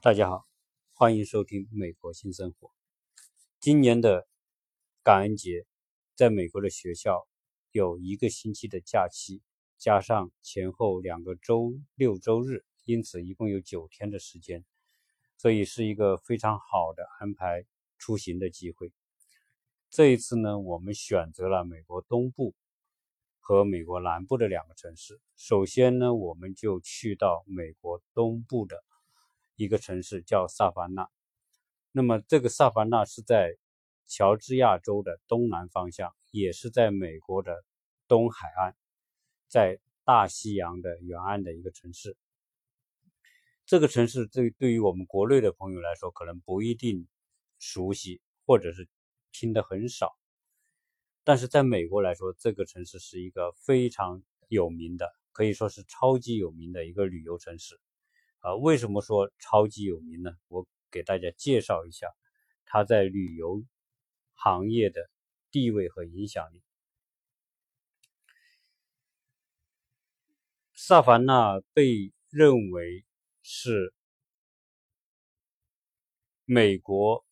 大家好，欢迎收听美国新生活。今年的感恩节，在美国的学校有一个星期的假期，加上前后两个周六周日，因此一共有九天的时间，所以是一个非常好的安排出行的机会。这一次呢，我们选择了美国东部和美国南部的两个城市。首先呢，我们就去到美国东部的。一个城市叫萨凡纳，那么这个萨凡纳是在乔治亚州的东南方向，也是在美国的东海岸，在大西洋的沿岸的一个城市。这个城市对对于我们国内的朋友来说，可能不一定熟悉，或者是听得很少，但是在美国来说，这个城市是一个非常有名的，可以说是超级有名的一个旅游城市。啊，为什么说超级有名呢？我给大家介绍一下它在旅游行业的地位和影响力。萨凡纳被认为是美国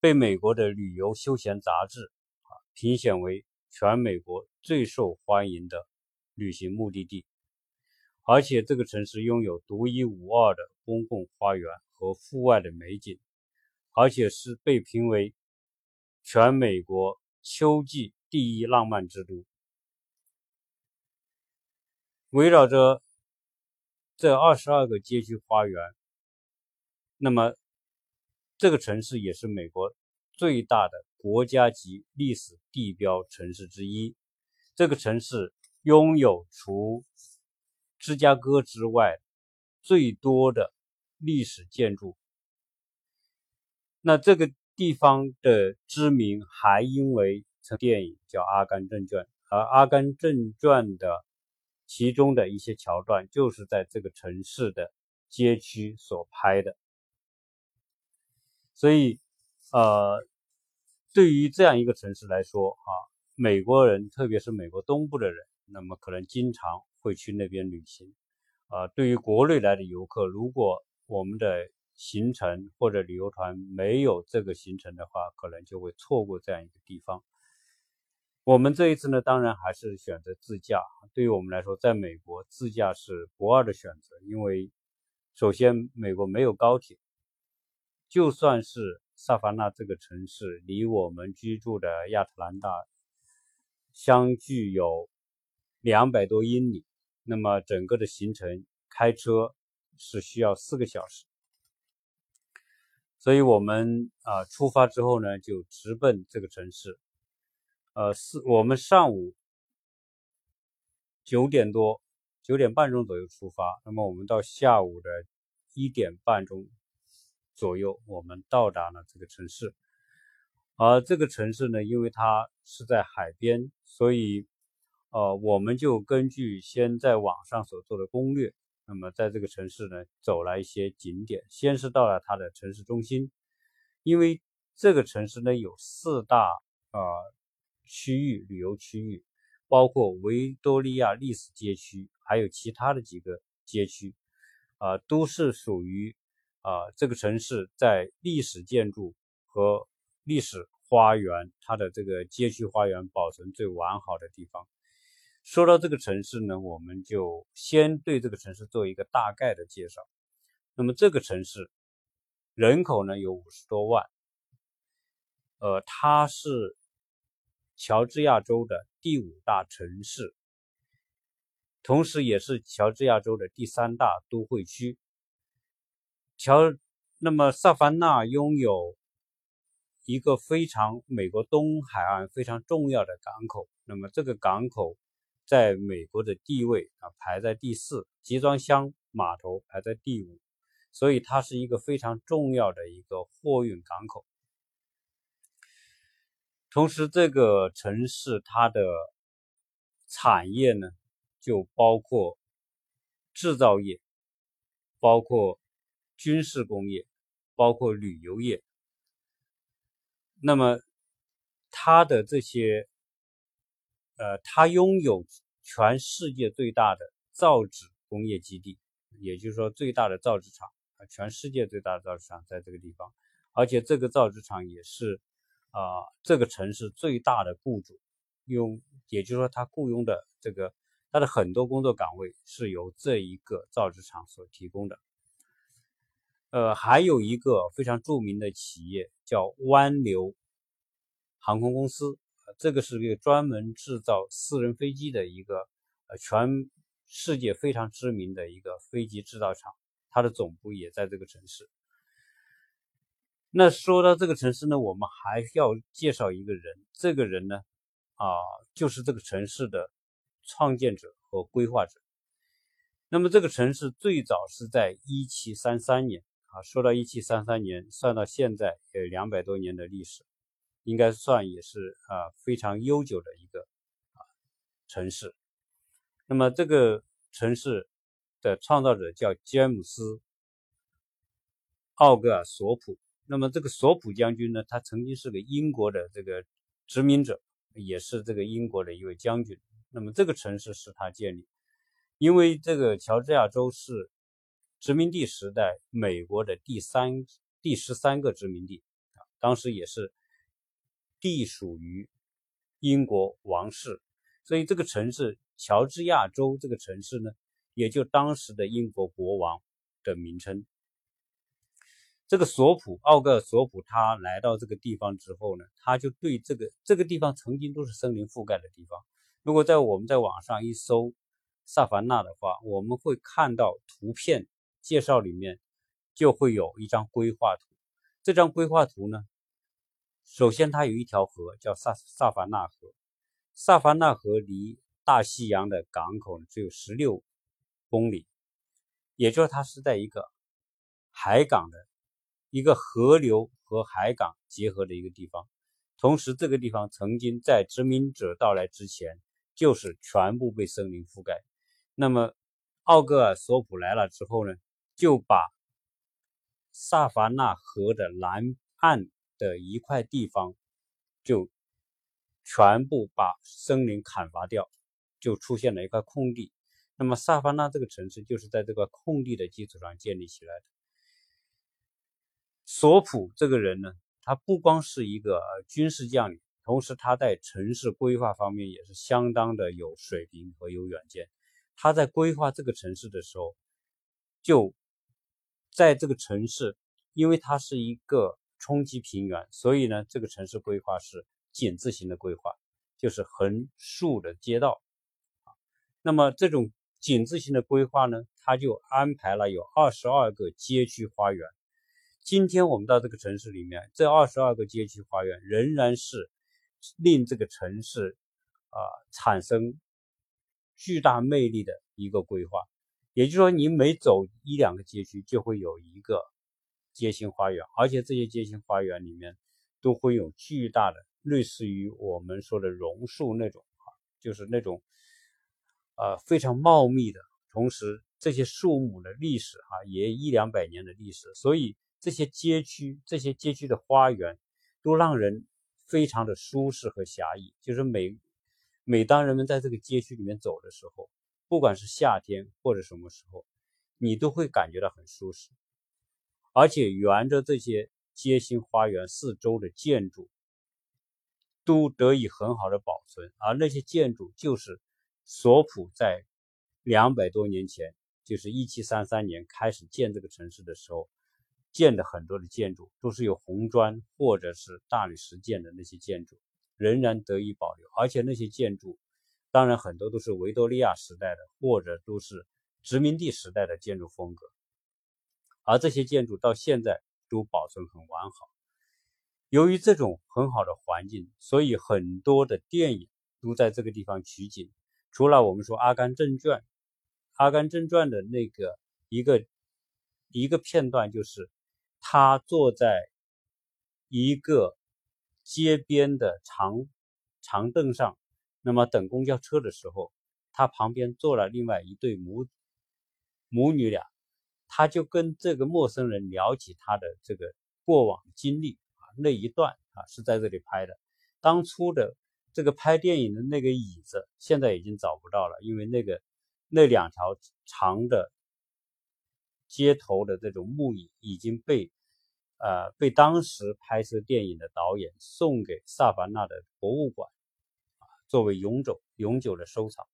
被美国的旅游休闲杂志啊评选为全美国最受欢迎的旅行目的地。而且这个城市拥有独一无二的公共花园和户外的美景，而且是被评为全美国秋季第一浪漫之都。围绕着这二十二个街区花园，那么这个城市也是美国最大的国家级历史地标城市之一。这个城市拥有除芝加哥之外最多的历史建筑，那这个地方的知名还因为这电影叫《阿甘正传》，而《阿甘正传》的其中的一些桥段就是在这个城市的街区所拍的，所以，呃，对于这样一个城市来说，啊，美国人特别是美国东部的人，那么可能经常。会去那边旅行，啊，对于国内来的游客，如果我们的行程或者旅游团没有这个行程的话，可能就会错过这样一个地方。我们这一次呢，当然还是选择自驾。对于我们来说，在美国自驾是不二的选择，因为首先美国没有高铁，就算是萨凡纳这个城市离我们居住的亚特兰大相距有两百多英里。那么整个的行程开车是需要四个小时，所以我们啊出发之后呢，就直奔这个城市。呃，四我们上午九点多、九点半钟左右出发，那么我们到下午的一点半钟左右，我们到达了这个城市。而这个城市呢，因为它是在海边，所以。呃，我们就根据先在网上所做的攻略，那么在这个城市呢，走了一些景点。先是到了它的城市中心，因为这个城市呢有四大呃区域旅游区域，包括维多利亚历史街区，还有其他的几个街区，啊，都是属于啊这个城市在历史建筑和历史花园，它的这个街区花园保存最完好的地方。说到这个城市呢，我们就先对这个城市做一个大概的介绍。那么这个城市人口呢有五十多万，呃，它是乔治亚州的第五大城市，同时也是乔治亚州的第三大都会区。乔，那么萨凡纳拥有一个非常美国东海岸非常重要的港口，那么这个港口。在美国的地位啊排在第四，集装箱码头排在第五，所以它是一个非常重要的一个货运港口。同时，这个城市它的产业呢，就包括制造业，包括军事工业，包括旅游业。那么，它的这些。呃，它拥有全世界最大的造纸工业基地，也就是说最大的造纸厂啊，全世界最大的造纸厂在这个地方，而且这个造纸厂也是啊这个城市最大的雇主，用也就是说他雇佣的这个他的很多工作岗位是由这一个造纸厂所提供的。呃，还有一个非常著名的企业叫湾流航空公司，这个是一个专门制造私人飞机的一个呃全。世界非常知名的一个飞机制造厂，它的总部也在这个城市。那说到这个城市呢，我们还要介绍一个人，这个人呢，啊，就是这个城市的创建者和规划者。那么这个城市最早是在一七三三年啊，说到一七三三年，算到现在有两百多年的历史，应该算也是啊非常悠久的一个啊城市。那么这个城市的创造者叫詹姆斯·奥格尔索普。那么这个索普将军呢，他曾经是个英国的这个殖民者，也是这个英国的一位将军。那么这个城市是他建立，因为这个乔治亚州是殖民地时代美国的第三、第十三个殖民地啊，当时也是隶属于英国王室，所以这个城市。乔治亚州这个城市呢，也就当时的英国国王的名称。这个索普奥格尔索普他来到这个地方之后呢，他就对这个这个地方曾经都是森林覆盖的地方。如果在我们在网上一搜萨凡纳的话，我们会看到图片介绍里面就会有一张规划图。这张规划图呢，首先它有一条河叫萨萨凡纳河，萨凡纳河离。大西洋的港口只有十六公里，也就是它是在一个海港的一个河流和海港结合的一个地方。同时，这个地方曾经在殖民者到来之前就是全部被森林覆盖。那么，奥格尔索普来了之后呢，就把萨凡纳河的南岸的一块地方就全部把森林砍伐掉。就出现了一块空地，那么萨凡纳这个城市就是在这个空地的基础上建立起来的。索普这个人呢，他不光是一个军事将领，同时他在城市规划方面也是相当的有水平和有远见。他在规划这个城市的时候，就在这个城市，因为它是一个冲击平原，所以呢，这个城市规划是井字形的规划，就是横竖的街道。那么这种井字形的规划呢，它就安排了有二十二个街区花园。今天我们到这个城市里面，这二十二个街区花园仍然是令这个城市啊产生巨大魅力的一个规划。也就是说，你每走一两个街区，就会有一个街心花园，而且这些街心花园里面都会有巨大的，类似于我们说的榕树那种啊，就是那种。呃，非常茂密的，同时这些树木的历史哈也一两百年的历史，所以这些街区、这些街区的花园都让人非常的舒适和狭义。就是每每当人们在这个街区里面走的时候，不管是夏天或者什么时候，你都会感觉到很舒适。而且沿着这些街心花园四周的建筑都得以很好的保存，而那些建筑就是。索普在两百多年前，就是一七三三年开始建这个城市的时候，建的很多的建筑都是有红砖或者是大理石建的那些建筑，仍然得以保留。而且那些建筑，当然很多都是维多利亚时代的，或者都是殖民地时代的建筑风格。而这些建筑到现在都保存很完好。由于这种很好的环境，所以很多的电影都在这个地方取景。除了我们说《阿甘正传》，《阿甘正传》的那个一个一个片段，就是他坐在一个街边的长长凳上，那么等公交车的时候，他旁边坐了另外一对母母女俩，他就跟这个陌生人聊起他的这个过往经历啊，那一段啊是在这里拍的，当初的。这个拍电影的那个椅子现在已经找不到了，因为那个那两条长的街头的这种木椅已经被呃被当时拍摄电影的导演送给萨凡纳的博物馆啊，作为永久永久的收藏。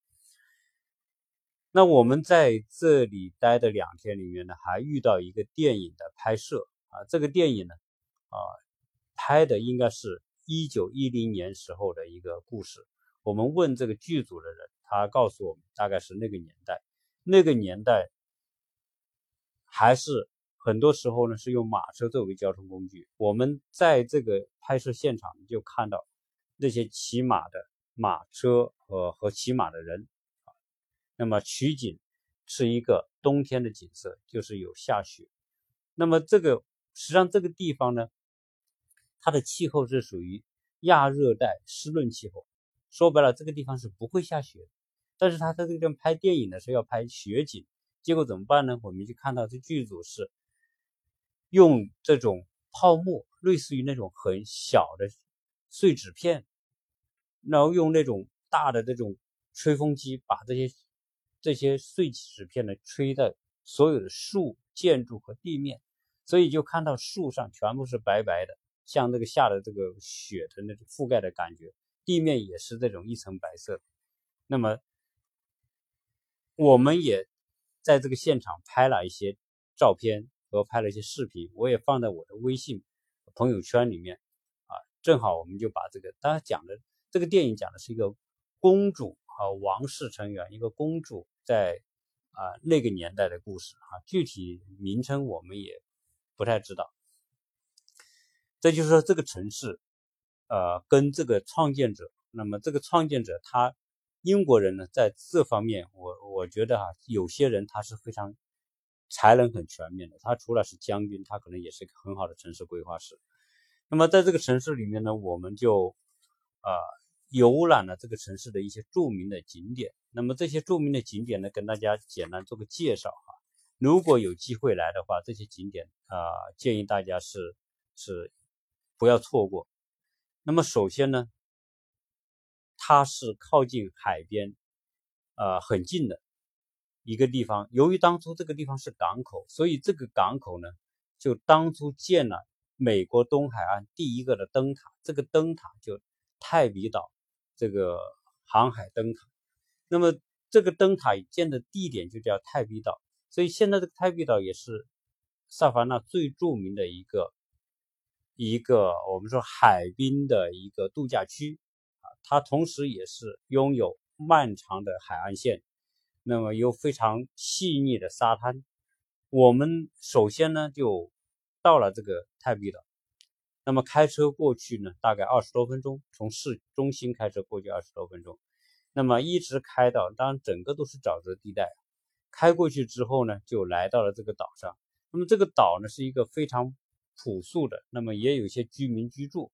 那我们在这里待的两天里面呢，还遇到一个电影的拍摄啊，这个电影呢啊拍的应该是一九一零年时候的一个故事。我们问这个剧组的人，他告诉我们大概是那个年代，那个年代还是很多时候呢是用马车作为交通工具。我们在这个拍摄现场就看到那些骑马的马车和和骑马的人。那么取景是一个冬天的景色，就是有下雪。那么这个实际上这个地方呢，它的气候是属于亚热带湿润气候。说白了，这个地方是不会下雪，但是他在这个地方拍电影的时候要拍雪景，结果怎么办呢？我们就看到这剧组是用这种泡沫，类似于那种很小的碎纸片，然后用那种大的这种吹风机把这些这些碎纸片呢吹在所有的树、建筑和地面，所以就看到树上全部是白白的，像那个下的这个雪的那种覆盖的感觉。地面也是这种一层白色。那么，我们也在这个现场拍了一些照片和拍了一些视频，我也放在我的微信朋友圈里面。啊，正好我们就把这个，大家讲的这个电影讲的是一个公主和王室成员，一个公主在啊那个年代的故事啊，具体名称我们也不太知道。这就是说这个城市。呃，跟这个创建者，那么这个创建者他英国人呢，在这方面，我我觉得哈，有些人他是非常才能很全面的。他除了是将军，他可能也是一个很好的城市规划师。那么在这个城市里面呢，我们就呃游览了这个城市的一些著名的景点。那么这些著名的景点呢，跟大家简单做个介绍哈。如果有机会来的话，这些景点啊，建议大家是是不要错过。那么首先呢，它是靠近海边，呃，很近的一个地方。由于当初这个地方是港口，所以这个港口呢，就当初建了美国东海岸第一个的灯塔。这个灯塔就泰比岛这个航海灯塔。那么这个灯塔建的地点就叫泰比岛，所以现在这个泰比岛也是萨凡纳最著名的一个。一个我们说海滨的一个度假区啊，它同时也是拥有漫长的海岸线，那么有非常细腻的沙滩。我们首先呢就到了这个泰比岛，那么开车过去呢大概二十多分钟，从市中心开车过去二十多分钟，那么一直开到，当然整个都是沼泽地带，开过去之后呢就来到了这个岛上。那么这个岛呢是一个非常。朴素的，那么也有一些居民居住，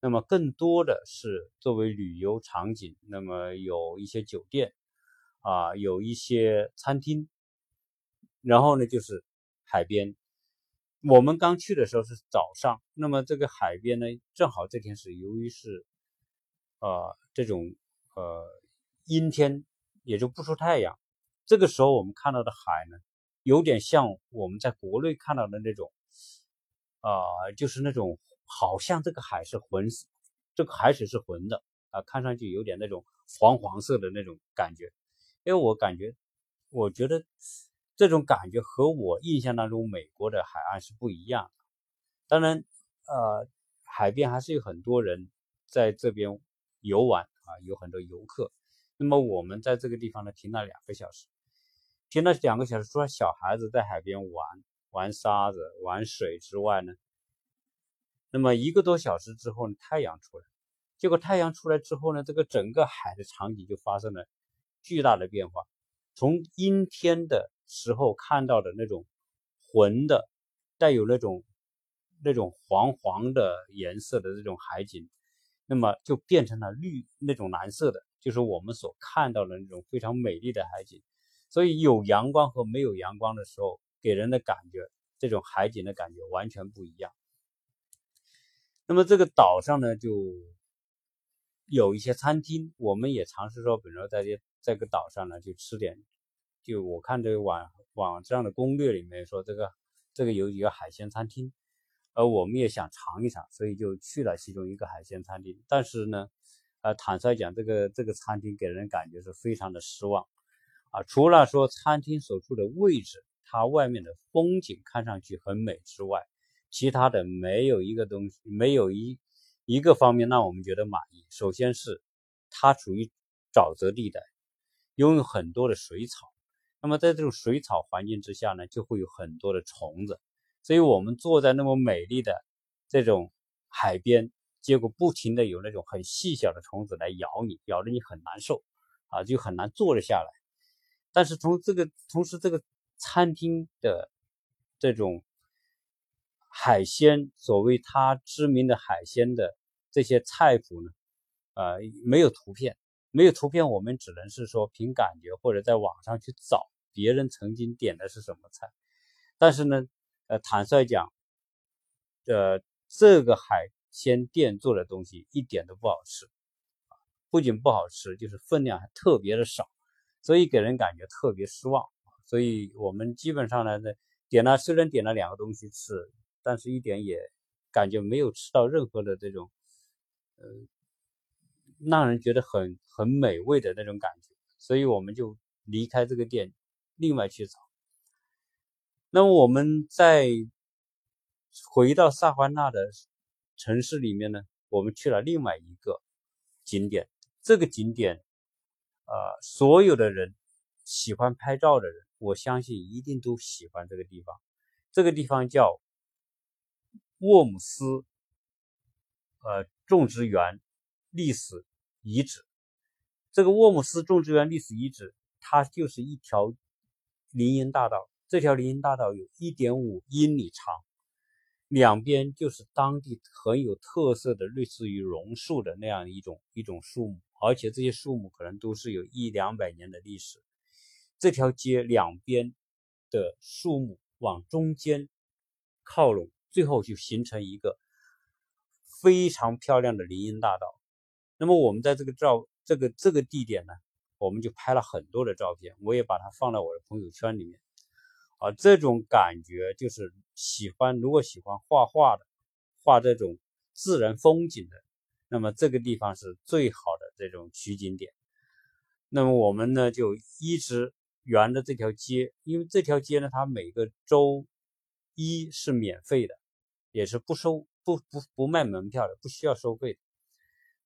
那么更多的是作为旅游场景，那么有一些酒店，啊，有一些餐厅，然后呢就是海边。我们刚去的时候是早上，那么这个海边呢，正好这天是由于是，呃，这种呃阴天，也就不出太阳，这个时候我们看到的海呢，有点像我们在国内看到的那种。啊，就是那种好像这个海是浑，这个海水是浑的啊，看上去有点那种黄黄色的那种感觉。因为我感觉，我觉得这种感觉和我印象当中美国的海岸是不一样的。当然，呃，海边还是有很多人在这边游玩啊，有很多游客。那么我们在这个地方呢停了两个小时，停了两个小时，除了小孩子在海边玩。玩沙子、玩水之外呢，那么一个多小时之后呢，太阳出来，结果太阳出来之后呢，这个整个海的场景就发生了巨大的变化。从阴天的时候看到的那种浑的、带有那种那种黄黄的颜色的这种海景，那么就变成了绿那种蓝色的，就是我们所看到的那种非常美丽的海景。所以有阳光和没有阳光的时候。给人的感觉，这种海景的感觉完全不一样。那么这个岛上呢，就有一些餐厅，我们也尝试说，比如说在这这个岛上呢，就吃点就我看这个网网上的攻略里面说，这个这个有几个海鲜餐厅，而我们也想尝一尝，所以就去了其中一个海鲜餐厅。但是呢，呃，坦率讲，这个这个餐厅给人感觉是非常的失望啊。除了说餐厅所处的位置，它外面的风景看上去很美之外，其他的没有一个东西，没有一一个方面让我们觉得满意。首先是它处于沼泽地带。拥有很多的水草，那么在这种水草环境之下呢，就会有很多的虫子。所以，我们坐在那么美丽的这种海边，结果不停的有那种很细小的虫子来咬你，咬得你很难受啊，就很难坐得下来。但是从这个同时，这个餐厅的这种海鲜，所谓它知名的海鲜的这些菜谱呢，呃，没有图片。没有图片，我们只能是说凭感觉，或者在网上去找别人曾经点的是什么菜。但是呢，呃，坦率讲，呃，这个海鲜店做的东西一点都不好吃，不仅不好吃，就是分量还特别的少，所以给人感觉特别失望。所以我们基本上呢，点了虽然点了两个东西吃，但是一点也感觉没有吃到任何的这种，呃。让人觉得很很美味的那种感觉，所以我们就离开这个店，另外去找。那么我们在回到萨凡纳的城市里面呢，我们去了另外一个景点。这个景点，呃，所有的人喜欢拍照的人，我相信一定都喜欢这个地方。这个地方叫沃姆斯，呃，种植园。历史遗址，这个沃姆斯种植园历史遗址，它就是一条林荫大道。这条林荫大道有一点五英里长，两边就是当地很有特色的类似于榕树的那样一种一种树木，而且这些树木可能都是有一两百年的历史。这条街两边的树木往中间靠拢，最后就形成一个非常漂亮的林荫大道。那么我们在这个照这个这个地点呢，我们就拍了很多的照片，我也把它放到我的朋友圈里面。啊，这种感觉就是喜欢，如果喜欢画画的，画这种自然风景的，那么这个地方是最好的这种取景点。那么我们呢就一直沿着这条街，因为这条街呢，它每个周一是免费的，也是不收不不不卖门票的，不需要收费的。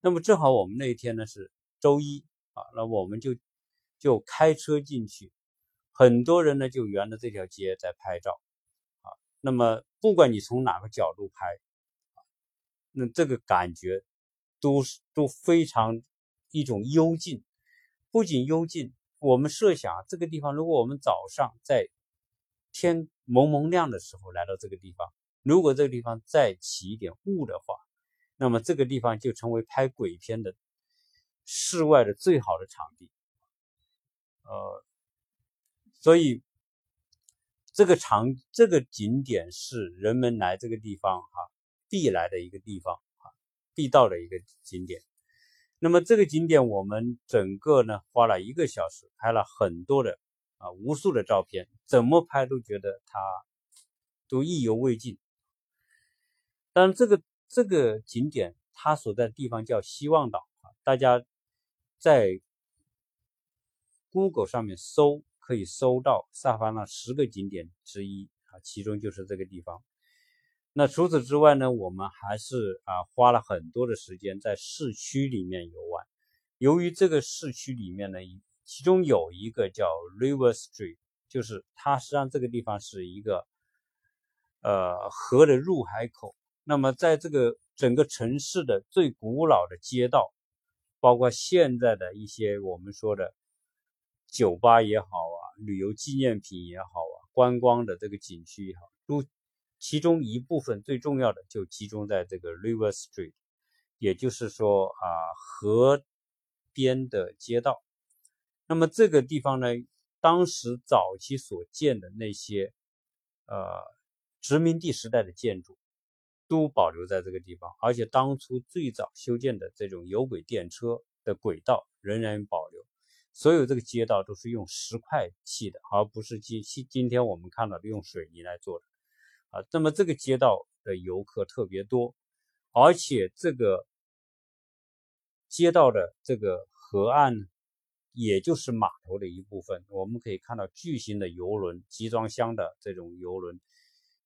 那么正好我们那一天呢是周一啊，那我们就就开车进去，很多人呢就沿着这条街在拍照啊。那么不管你从哪个角度拍，那这个感觉都是都非常一种幽静。不仅幽静，我们设想这个地方，如果我们早上在天蒙蒙亮的时候来到这个地方，如果这个地方再起一点雾的话。那么这个地方就成为拍鬼片的室外的最好的场地，呃，所以这个场这个景点是人们来这个地方哈必来的一个地方啊，必到的一个景点。那么这个景点我们整个呢花了一个小时，拍了很多的啊无数的照片，怎么拍都觉得它都意犹未尽。但这个。这个景点它所在的地方叫希望岛啊，大家在 Google 上面搜可以搜到萨凡纳十个景点之一啊，其中就是这个地方。那除此之外呢，我们还是啊花了很多的时间在市区里面游玩。由于这个市区里面呢，其中有一个叫 River Street，就是它实际上这个地方是一个呃河的入海口。那么，在这个整个城市的最古老的街道，包括现在的一些我们说的酒吧也好啊，旅游纪念品也好啊，观光的这个景区也好，都其中一部分最重要的就集中在这个 River Street，也就是说啊，河边的街道。那么这个地方呢，当时早期所建的那些呃殖民地时代的建筑。都保留在这个地方，而且当初最早修建的这种有轨电车的轨道仍然保留，所有这个街道都是用石块砌的，而不是今今今天我们看到的用水泥来做的啊。那么这个街道的游客特别多，而且这个街道的这个河岸，也就是码头的一部分，我们可以看到巨型的游轮、集装箱的这种游轮，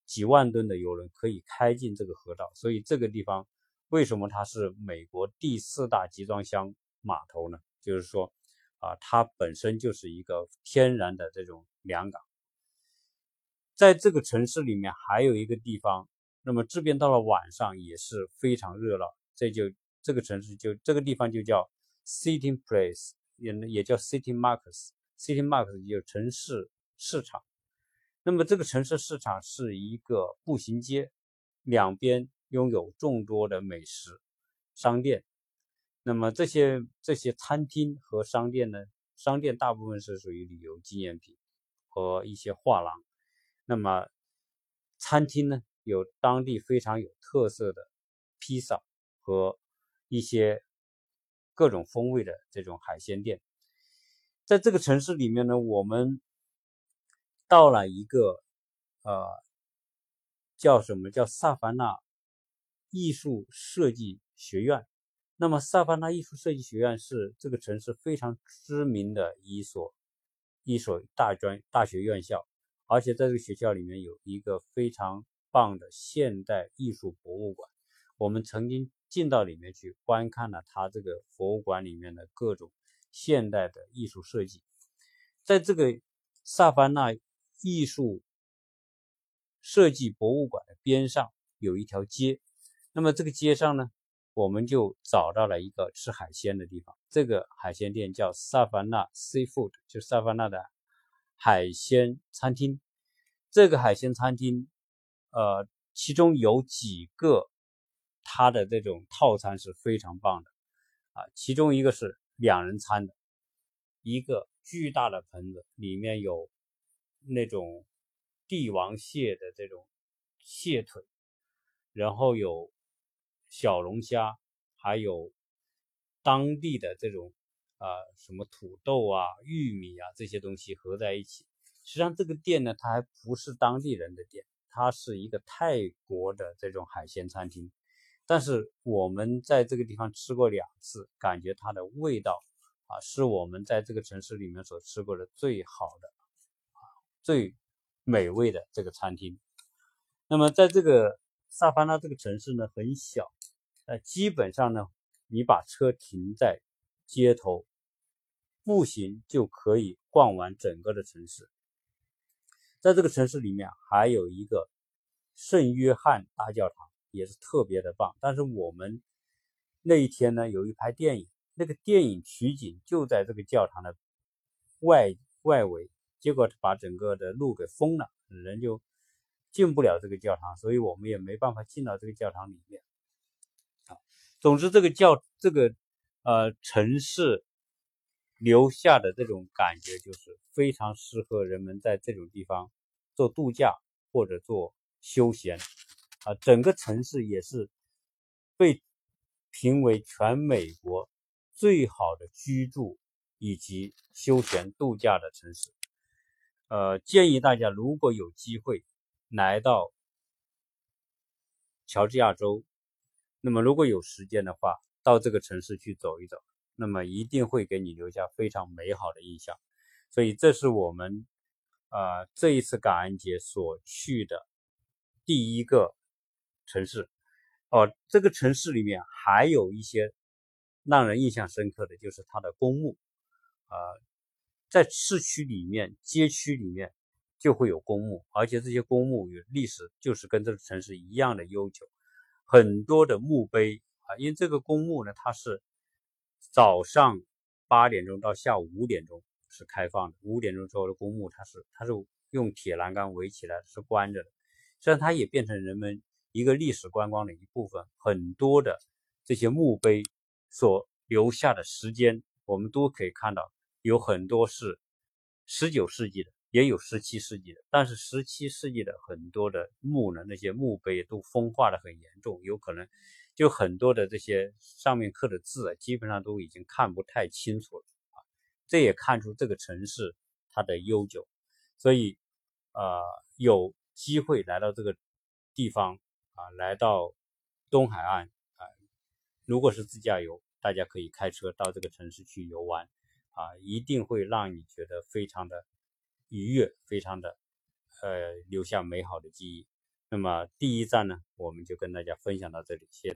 几万吨的游轮可以开进这个河道，所以这个地方为什么它是美国第四大集装箱码头呢？就是说。啊，它本身就是一个天然的这种良港，在这个城市里面还有一个地方，那么这边到了晚上也是非常热闹，这就这个城市就这个地方就叫 City Place，也也叫 City Markets，City Markets 就城市市场。那么这个城市市场是一个步行街，两边拥有众多的美食商店。那么这些这些餐厅和商店呢？商店大部分是属于旅游纪念品和一些画廊。那么餐厅呢，有当地非常有特色的披萨和一些各种风味的这种海鲜店。在这个城市里面呢，我们到了一个呃叫什么叫萨凡纳艺术设计学院。那么，萨凡纳艺术设计学院是这个城市非常知名的一所一所大专大学院校，而且在这个学校里面有一个非常棒的现代艺术博物馆。我们曾经进到里面去观看了它这个博物馆里面的各种现代的艺术设计。在这个萨凡纳艺术设计博物馆的边上有一条街，那么这个街上呢？我们就找到了一个吃海鲜的地方，这个海鲜店叫萨凡纳 Seafood，就萨凡纳的海鲜餐厅。这个海鲜餐厅，呃，其中有几个它的这种套餐是非常棒的啊，其中一个是两人餐的，一个巨大的盆子里面有那种帝王蟹的这种蟹腿，然后有。小龙虾，还有当地的这种啊什么土豆啊、玉米啊这些东西合在一起。实际上这个店呢，它还不是当地人的店，它是一个泰国的这种海鲜餐厅。但是我们在这个地方吃过两次，感觉它的味道啊是我们在这个城市里面所吃过的最好的、最美味的这个餐厅。那么在这个。萨凡纳这个城市呢很小，呃，基本上呢，你把车停在街头，步行就可以逛完整个的城市。在这个城市里面还有一个圣约翰大教堂，也是特别的棒。但是我们那一天呢，有一拍电影，那个电影取景就在这个教堂的外外围，结果把整个的路给封了，人就。进不了这个教堂，所以我们也没办法进到这个教堂里面。啊，总之这个教这个呃城市留下的这种感觉，就是非常适合人们在这种地方做度假或者做休闲。啊，整个城市也是被评为全美国最好的居住以及休闲度假的城市。呃，建议大家如果有机会。来到乔治亚州，那么如果有时间的话，到这个城市去走一走，那么一定会给你留下非常美好的印象。所以，这是我们呃这一次感恩节所去的第一个城市。哦，这个城市里面还有一些让人印象深刻的就是它的公墓，呃，在市区里面、街区里面。就会有公墓，而且这些公墓与历史就是跟这个城市一样的悠久，很多的墓碑啊，因为这个公墓呢，它是早上八点钟到下午五点钟是开放的，五点钟之后的公墓它是它是用铁栏杆围起来是关着的，虽然它也变成人们一个历史观光的一部分，很多的这些墓碑所留下的时间，我们都可以看到有很多是十九世纪的。也有十七世纪的，但是十七世纪的很多的墓呢，那些墓碑都风化的很严重，有可能就很多的这些上面刻的字，基本上都已经看不太清楚了啊。这也看出这个城市它的悠久。所以，呃，有机会来到这个地方啊，来到东海岸啊，如果是自驾游，大家可以开车到这个城市去游玩啊，一定会让你觉得非常的愉悦，非常的呃留下美好的记忆。那么第一站呢，我们就跟大家分享到这里，谢谢。